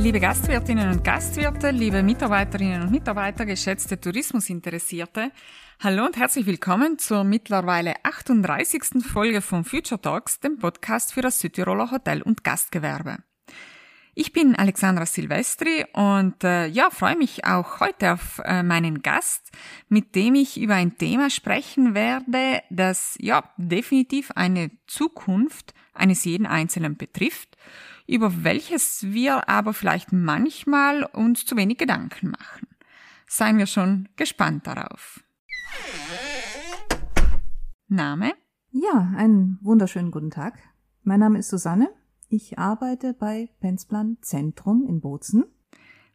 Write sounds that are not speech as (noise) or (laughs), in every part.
Liebe Gastwirtinnen und Gastwirte, liebe Mitarbeiterinnen und Mitarbeiter, geschätzte Tourismusinteressierte, hallo und herzlich willkommen zur mittlerweile 38. Folge von Future Talks, dem Podcast für das Südtiroler Hotel- und Gastgewerbe. Ich bin Alexandra Silvestri und äh, ja, freue mich auch heute auf äh, meinen Gast, mit dem ich über ein Thema sprechen werde, das ja definitiv eine Zukunft eines jeden Einzelnen betrifft, über welches wir aber vielleicht manchmal uns zu wenig Gedanken machen. Seien wir schon gespannt darauf. Name? Ja, einen wunderschönen guten Tag. Mein Name ist Susanne. Ich arbeite bei Penzplan Zentrum in Bozen.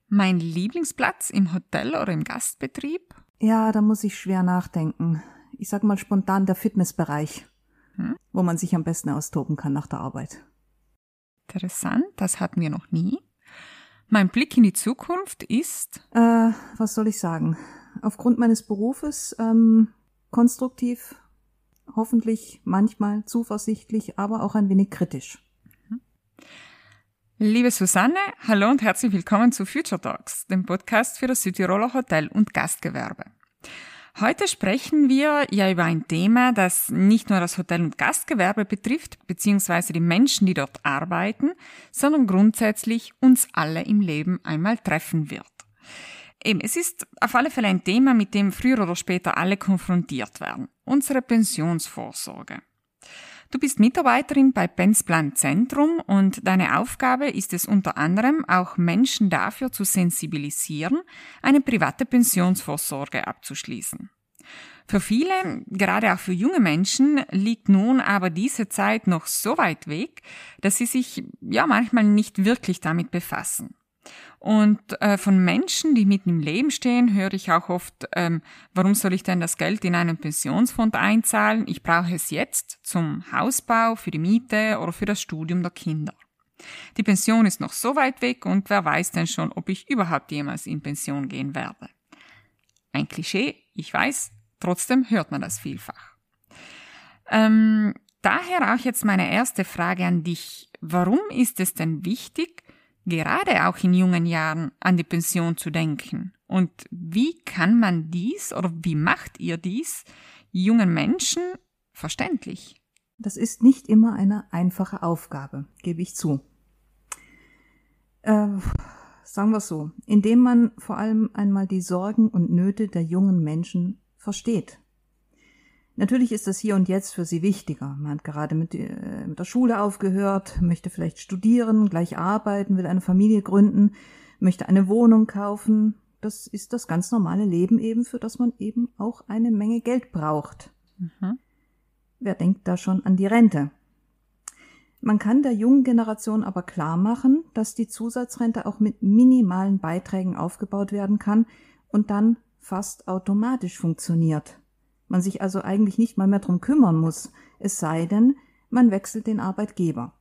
Mein Lieblingsplatz im Hotel oder im Gastbetrieb? Ja, da muss ich schwer nachdenken. Ich sag mal spontan der Fitnessbereich, hm? wo man sich am besten austoben kann nach der Arbeit. Interessant, das hatten wir noch nie. Mein Blick in die Zukunft ist. Äh, was soll ich sagen? Aufgrund meines Berufes ähm, konstruktiv, hoffentlich manchmal zuversichtlich, aber auch ein wenig kritisch. Liebe Susanne, hallo und herzlich willkommen zu Future Talks, dem Podcast für das Südtiroler Hotel- und Gastgewerbe. Heute sprechen wir ja über ein Thema, das nicht nur das Hotel- und Gastgewerbe betrifft, beziehungsweise die Menschen, die dort arbeiten, sondern grundsätzlich uns alle im Leben einmal treffen wird. Eben, es ist auf alle Fälle ein Thema, mit dem früher oder später alle konfrontiert werden. Unsere Pensionsvorsorge. Du bist Mitarbeiterin bei Pensplan Zentrum und deine Aufgabe ist es unter anderem auch Menschen dafür zu sensibilisieren, eine private Pensionsvorsorge abzuschließen. Für viele, gerade auch für junge Menschen, liegt nun aber diese Zeit noch so weit weg, dass sie sich ja manchmal nicht wirklich damit befassen. Und äh, von Menschen, die mitten im Leben stehen, höre ich auch oft, ähm, warum soll ich denn das Geld in einen Pensionsfonds einzahlen? Ich brauche es jetzt zum Hausbau, für die Miete oder für das Studium der Kinder. Die Pension ist noch so weit weg und wer weiß denn schon, ob ich überhaupt jemals in Pension gehen werde. Ein Klischee, ich weiß, trotzdem hört man das vielfach. Ähm, daher auch jetzt meine erste Frage an dich. Warum ist es denn wichtig, gerade auch in jungen Jahren an die Pension zu denken. Und wie kann man dies oder wie macht ihr dies jungen Menschen verständlich? Das ist nicht immer eine einfache Aufgabe, gebe ich zu. Äh, sagen wir so, indem man vor allem einmal die Sorgen und Nöte der jungen Menschen versteht. Natürlich ist das hier und jetzt für sie wichtiger. Man hat gerade mit, äh, mit, der Schule aufgehört, möchte vielleicht studieren, gleich arbeiten, will eine Familie gründen, möchte eine Wohnung kaufen. Das ist das ganz normale Leben eben, für das man eben auch eine Menge Geld braucht. Mhm. Wer denkt da schon an die Rente? Man kann der jungen Generation aber klar machen, dass die Zusatzrente auch mit minimalen Beiträgen aufgebaut werden kann und dann fast automatisch funktioniert man sich also eigentlich nicht mal mehr drum kümmern muss, es sei denn, man wechselt den Arbeitgeber.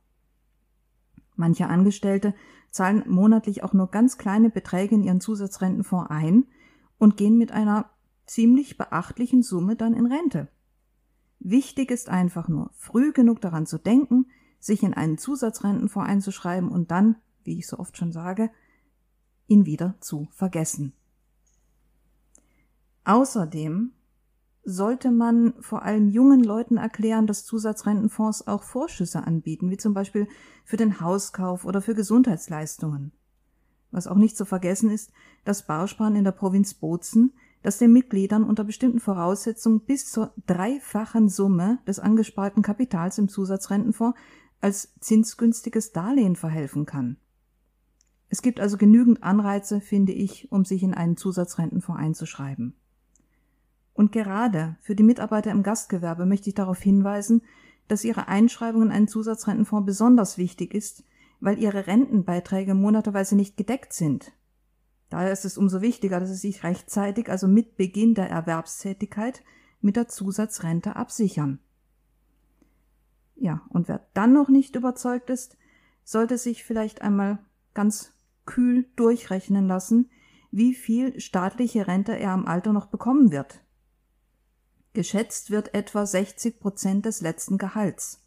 Manche Angestellte zahlen monatlich auch nur ganz kleine Beträge in ihren Zusatzrentenfonds ein und gehen mit einer ziemlich beachtlichen Summe dann in Rente. Wichtig ist einfach nur, früh genug daran zu denken, sich in einen Zusatzrentenfonds einzuschreiben und dann, wie ich so oft schon sage, ihn wieder zu vergessen. Außerdem sollte man vor allem jungen Leuten erklären, dass Zusatzrentenfonds auch Vorschüsse anbieten, wie zum Beispiel für den Hauskauf oder für Gesundheitsleistungen. Was auch nicht zu vergessen ist, das Bausparen in der Provinz Bozen, das den Mitgliedern unter bestimmten Voraussetzungen bis zur dreifachen Summe des angesparten Kapitals im Zusatzrentenfonds als zinsgünstiges Darlehen verhelfen kann. Es gibt also genügend Anreize, finde ich, um sich in einen Zusatzrentenfonds einzuschreiben. Und gerade für die Mitarbeiter im Gastgewerbe möchte ich darauf hinweisen, dass ihre Einschreibung in einen Zusatzrentenfonds besonders wichtig ist, weil ihre Rentenbeiträge monaterweise nicht gedeckt sind. Daher ist es umso wichtiger, dass sie sich rechtzeitig, also mit Beginn der Erwerbstätigkeit, mit der Zusatzrente absichern. Ja, und wer dann noch nicht überzeugt ist, sollte sich vielleicht einmal ganz kühl durchrechnen lassen, wie viel staatliche Rente er am Alter noch bekommen wird. Geschätzt wird etwa 60 Prozent des letzten Gehalts.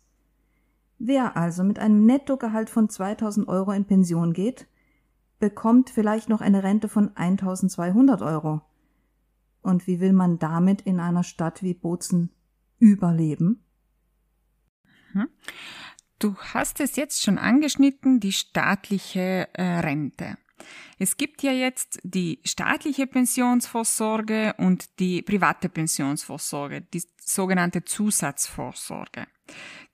Wer also mit einem Nettogehalt von 2000 Euro in Pension geht, bekommt vielleicht noch eine Rente von 1200 Euro. Und wie will man damit in einer Stadt wie Bozen überleben? Hm. Du hast es jetzt schon angeschnitten, die staatliche äh, Rente. Es gibt ja jetzt die staatliche Pensionsvorsorge und die private Pensionsvorsorge, die sogenannte Zusatzvorsorge.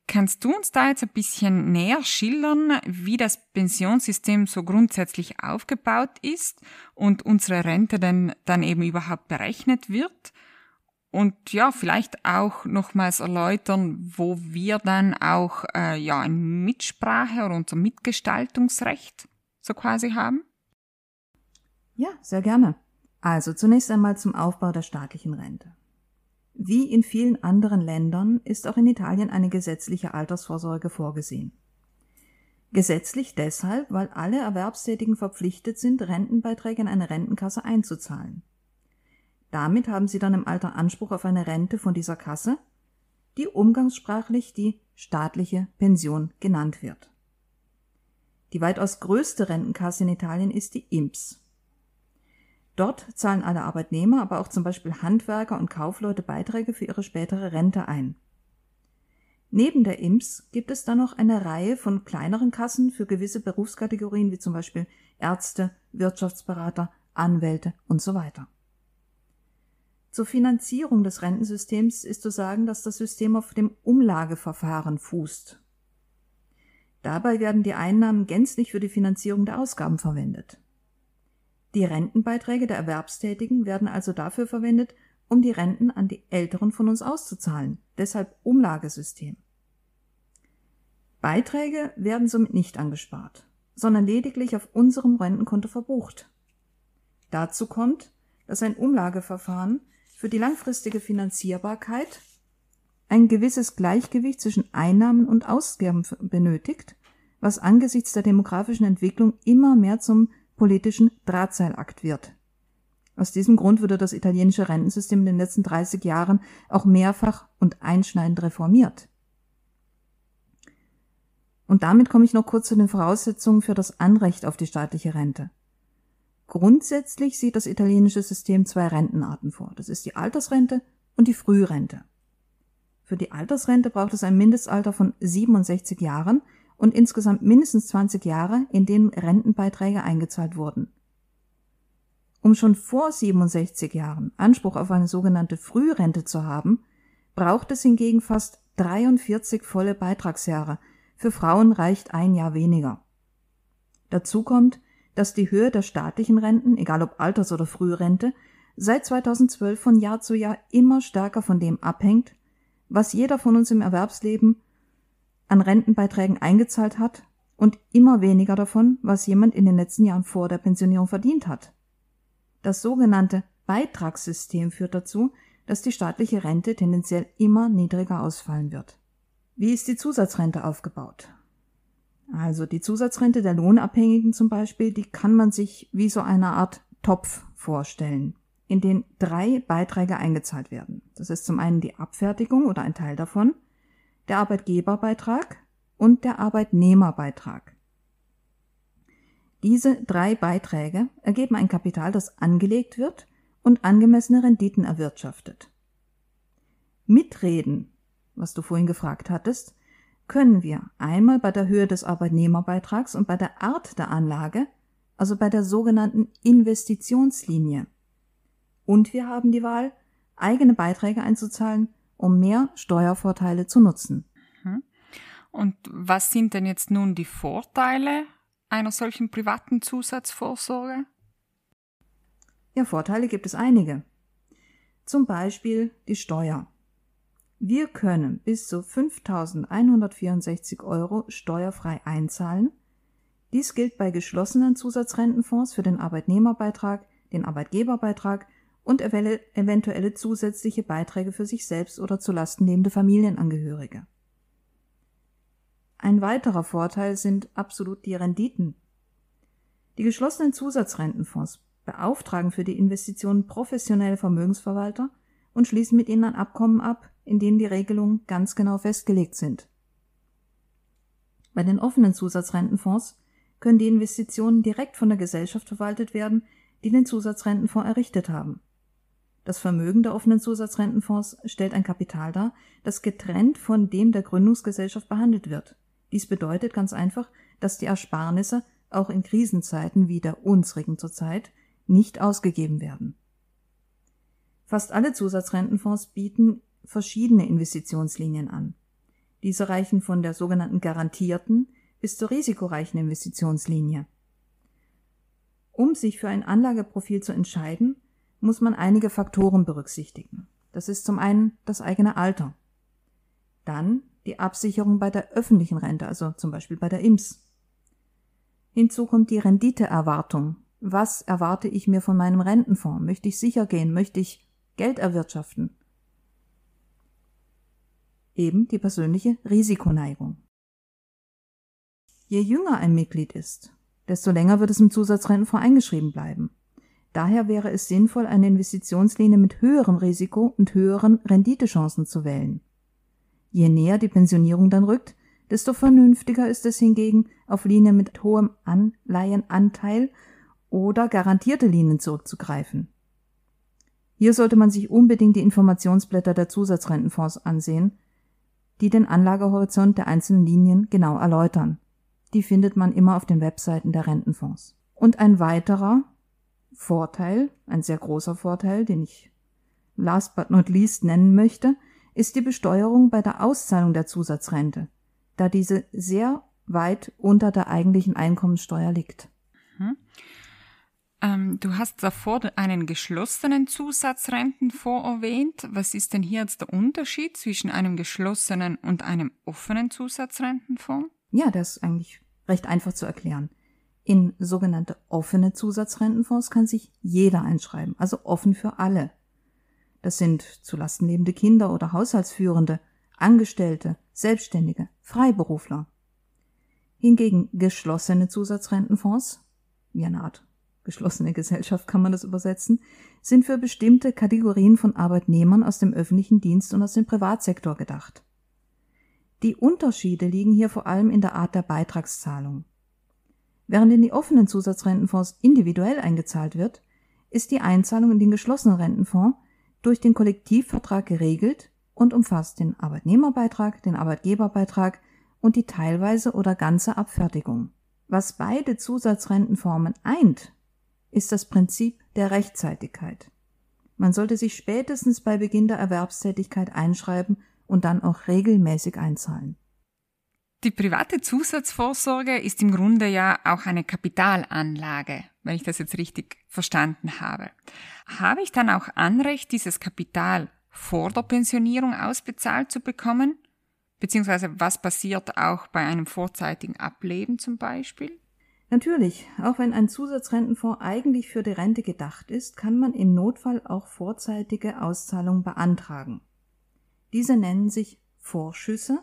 Kannst du uns da jetzt ein bisschen näher schildern, wie das Pensionssystem so grundsätzlich aufgebaut ist und unsere Rente denn dann eben überhaupt berechnet wird? Und ja, vielleicht auch nochmals erläutern, wo wir dann auch äh, ja ein Mitsprache oder unser Mitgestaltungsrecht so quasi haben? Ja, sehr gerne. Also zunächst einmal zum Aufbau der staatlichen Rente. Wie in vielen anderen Ländern ist auch in Italien eine gesetzliche Altersvorsorge vorgesehen. Gesetzlich deshalb, weil alle Erwerbstätigen verpflichtet sind, Rentenbeiträge in eine Rentenkasse einzuzahlen. Damit haben sie dann im Alter Anspruch auf eine Rente von dieser Kasse, die umgangssprachlich die staatliche Pension genannt wird. Die weitaus größte Rentenkasse in Italien ist die IMPS. Dort zahlen alle Arbeitnehmer, aber auch zum Beispiel Handwerker und Kaufleute Beiträge für ihre spätere Rente ein. Neben der IMS gibt es dann noch eine Reihe von kleineren Kassen für gewisse Berufskategorien wie zum Beispiel Ärzte, Wirtschaftsberater, Anwälte und so weiter. Zur Finanzierung des Rentensystems ist zu sagen, dass das System auf dem Umlageverfahren fußt. Dabei werden die Einnahmen gänzlich für die Finanzierung der Ausgaben verwendet. Die Rentenbeiträge der Erwerbstätigen werden also dafür verwendet, um die Renten an die Älteren von uns auszuzahlen, deshalb Umlagesystem. Beiträge werden somit nicht angespart, sondern lediglich auf unserem Rentenkonto verbucht. Dazu kommt, dass ein Umlageverfahren für die langfristige Finanzierbarkeit ein gewisses Gleichgewicht zwischen Einnahmen und Ausgaben benötigt, was angesichts der demografischen Entwicklung immer mehr zum politischen Drahtseilakt wird. Aus diesem Grund wurde das italienische Rentensystem in den letzten 30 Jahren auch mehrfach und einschneidend reformiert. Und damit komme ich noch kurz zu den Voraussetzungen für das Anrecht auf die staatliche Rente. Grundsätzlich sieht das italienische System zwei Rentenarten vor. Das ist die Altersrente und die Frührente. Für die Altersrente braucht es ein Mindestalter von 67 Jahren, und insgesamt mindestens 20 Jahre, in denen Rentenbeiträge eingezahlt wurden. Um schon vor 67 Jahren Anspruch auf eine sogenannte Frührente zu haben, braucht es hingegen fast 43 volle Beitragsjahre. Für Frauen reicht ein Jahr weniger. Dazu kommt, dass die Höhe der staatlichen Renten, egal ob Alters- oder Frührente, seit 2012 von Jahr zu Jahr immer stärker von dem abhängt, was jeder von uns im Erwerbsleben an Rentenbeiträgen eingezahlt hat und immer weniger davon, was jemand in den letzten Jahren vor der Pensionierung verdient hat. Das sogenannte Beitragssystem führt dazu, dass die staatliche Rente tendenziell immer niedriger ausfallen wird. Wie ist die Zusatzrente aufgebaut? Also die Zusatzrente der Lohnabhängigen zum Beispiel, die kann man sich wie so eine Art Topf vorstellen, in den drei Beiträge eingezahlt werden. Das ist zum einen die Abfertigung oder ein Teil davon, der Arbeitgeberbeitrag und der Arbeitnehmerbeitrag. Diese drei Beiträge ergeben ein Kapital, das angelegt wird und angemessene Renditen erwirtschaftet. Mitreden, was du vorhin gefragt hattest, können wir einmal bei der Höhe des Arbeitnehmerbeitrags und bei der Art der Anlage, also bei der sogenannten Investitionslinie. Und wir haben die Wahl, eigene Beiträge einzuzahlen um mehr Steuervorteile zu nutzen. Mhm. Und was sind denn jetzt nun die Vorteile einer solchen privaten Zusatzvorsorge? Ja, Vorteile gibt es einige. Zum Beispiel die Steuer. Wir können bis zu 5.164 Euro steuerfrei einzahlen. Dies gilt bei geschlossenen Zusatzrentenfonds für den Arbeitnehmerbeitrag, den Arbeitgeberbeitrag und eventuelle zusätzliche Beiträge für sich selbst oder zu Lasten lebende Familienangehörige. Ein weiterer Vorteil sind absolut die Renditen. Die geschlossenen Zusatzrentenfonds beauftragen für die Investitionen professionelle Vermögensverwalter und schließen mit ihnen ein Abkommen ab, in denen die Regelungen ganz genau festgelegt sind. Bei den offenen Zusatzrentenfonds können die Investitionen direkt von der Gesellschaft verwaltet werden, die den Zusatzrentenfonds errichtet haben. Das Vermögen der offenen Zusatzrentenfonds stellt ein Kapital dar, das getrennt von dem der Gründungsgesellschaft behandelt wird. Dies bedeutet ganz einfach, dass die Ersparnisse auch in Krisenzeiten wie der unsrigen zurzeit nicht ausgegeben werden. Fast alle Zusatzrentenfonds bieten verschiedene Investitionslinien an. Diese reichen von der sogenannten garantierten bis zur risikoreichen Investitionslinie. Um sich für ein Anlageprofil zu entscheiden, muss man einige Faktoren berücksichtigen. Das ist zum einen das eigene Alter. Dann die Absicherung bei der öffentlichen Rente, also zum Beispiel bei der IMS. Hinzu kommt die Renditeerwartung. Was erwarte ich mir von meinem Rentenfonds? Möchte ich sicher gehen? Möchte ich Geld erwirtschaften? Eben die persönliche Risikoneigung. Je jünger ein Mitglied ist, desto länger wird es im Zusatzrentenfonds eingeschrieben bleiben. Daher wäre es sinnvoll, eine Investitionslinie mit höherem Risiko und höheren Renditechancen zu wählen. Je näher die Pensionierung dann rückt, desto vernünftiger ist es hingegen, auf Linien mit hohem Anleihenanteil oder garantierte Linien zurückzugreifen. Hier sollte man sich unbedingt die Informationsblätter der Zusatzrentenfonds ansehen, die den Anlagehorizont der einzelnen Linien genau erläutern. Die findet man immer auf den Webseiten der Rentenfonds. Und ein weiterer Vorteil, ein sehr großer Vorteil, den ich last but not least nennen möchte, ist die Besteuerung bei der Auszahlung der Zusatzrente, da diese sehr weit unter der eigentlichen Einkommenssteuer liegt. Hm. Ähm, du hast davor einen geschlossenen Zusatzrentenfonds erwähnt. Was ist denn hier jetzt der Unterschied zwischen einem geschlossenen und einem offenen Zusatzrentenfonds? Ja, das ist eigentlich recht einfach zu erklären. In sogenannte offene Zusatzrentenfonds kann sich jeder einschreiben, also offen für alle. Das sind zulasten lebende Kinder oder Haushaltsführende, Angestellte, Selbstständige, Freiberufler. Hingegen geschlossene Zusatzrentenfonds, wie eine Art geschlossene (laughs) Gesellschaft kann man das übersetzen, sind für bestimmte Kategorien von Arbeitnehmern aus dem öffentlichen Dienst und aus dem Privatsektor gedacht. Die Unterschiede liegen hier vor allem in der Art der Beitragszahlung. Während in die offenen Zusatzrentenfonds individuell eingezahlt wird, ist die Einzahlung in den geschlossenen Rentenfonds durch den Kollektivvertrag geregelt und umfasst den Arbeitnehmerbeitrag, den Arbeitgeberbeitrag und die teilweise oder ganze Abfertigung. Was beide Zusatzrentenformen eint, ist das Prinzip der Rechtzeitigkeit. Man sollte sich spätestens bei Beginn der Erwerbstätigkeit einschreiben und dann auch regelmäßig einzahlen. Die private Zusatzvorsorge ist im Grunde ja auch eine Kapitalanlage, wenn ich das jetzt richtig verstanden habe. Habe ich dann auch Anrecht, dieses Kapital vor der Pensionierung ausbezahlt zu bekommen? Beziehungsweise was passiert auch bei einem vorzeitigen Ableben zum Beispiel? Natürlich, auch wenn ein Zusatzrentenfonds eigentlich für die Rente gedacht ist, kann man im Notfall auch vorzeitige Auszahlungen beantragen. Diese nennen sich Vorschüsse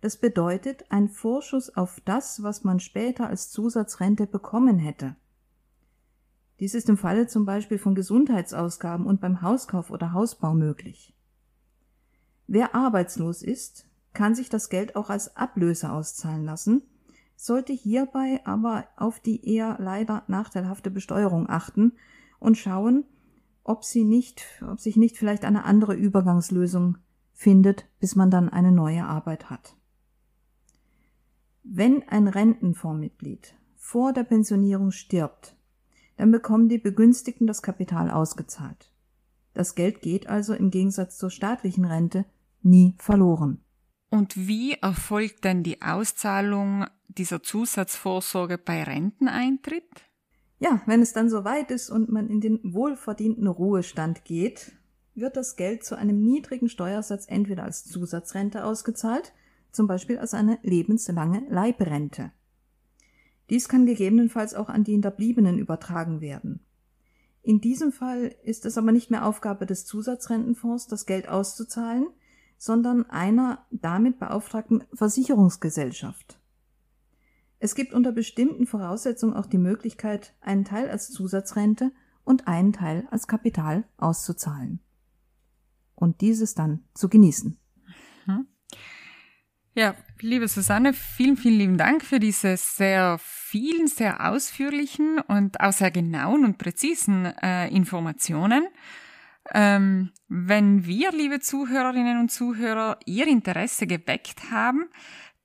das bedeutet ein Vorschuss auf das, was man später als Zusatzrente bekommen hätte. Dies ist im Falle zum Beispiel von Gesundheitsausgaben und beim Hauskauf oder Hausbau möglich. Wer arbeitslos ist, kann sich das Geld auch als Ablöse auszahlen lassen, sollte hierbei aber auf die eher leider nachteilhafte Besteuerung achten und schauen, ob sie nicht, ob sich nicht vielleicht eine andere Übergangslösung findet, bis man dann eine neue Arbeit hat. Wenn ein Rentenfondsmitglied vor der Pensionierung stirbt, dann bekommen die Begünstigten das Kapital ausgezahlt. Das Geld geht also im Gegensatz zur staatlichen Rente nie verloren. Und wie erfolgt denn die Auszahlung dieser Zusatzvorsorge bei Renteneintritt? Ja, wenn es dann soweit ist und man in den wohlverdienten Ruhestand geht, wird das Geld zu einem niedrigen Steuersatz entweder als Zusatzrente ausgezahlt zum Beispiel als eine lebenslange Leibrente. Dies kann gegebenenfalls auch an die Hinterbliebenen übertragen werden. In diesem Fall ist es aber nicht mehr Aufgabe des Zusatzrentenfonds, das Geld auszuzahlen, sondern einer damit beauftragten Versicherungsgesellschaft. Es gibt unter bestimmten Voraussetzungen auch die Möglichkeit, einen Teil als Zusatzrente und einen Teil als Kapital auszuzahlen. Und dieses dann zu genießen. Ja, liebe Susanne, vielen, vielen lieben Dank für diese sehr vielen sehr ausführlichen und auch sehr genauen und präzisen äh, Informationen. Ähm, wenn wir, liebe Zuhörerinnen und Zuhörer, Ihr Interesse geweckt haben,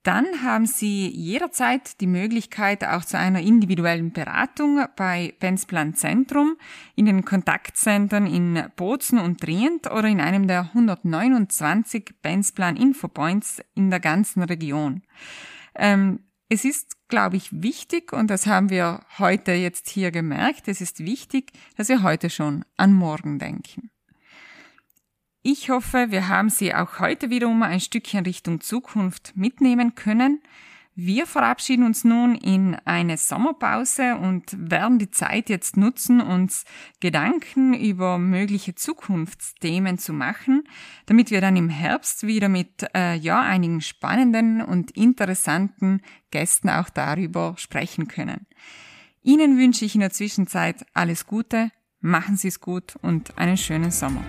dann haben Sie jederzeit die Möglichkeit auch zu einer individuellen Beratung bei Benzplan Zentrum in den Kontaktzentren in Bozen und Trient oder in einem der 129 Benzplan Infopoints in der ganzen Region. Ähm, es ist, glaube ich, wichtig, und das haben wir heute jetzt hier gemerkt, es ist wichtig, dass wir heute schon an morgen denken. Ich hoffe, wir haben Sie auch heute wiederum ein Stückchen Richtung Zukunft mitnehmen können. Wir verabschieden uns nun in eine Sommerpause und werden die Zeit jetzt nutzen, uns Gedanken über mögliche Zukunftsthemen zu machen, damit wir dann im Herbst wieder mit äh, ja einigen spannenden und interessanten Gästen auch darüber sprechen können. Ihnen wünsche ich in der Zwischenzeit alles Gute, machen Sie es gut und einen schönen Sommer.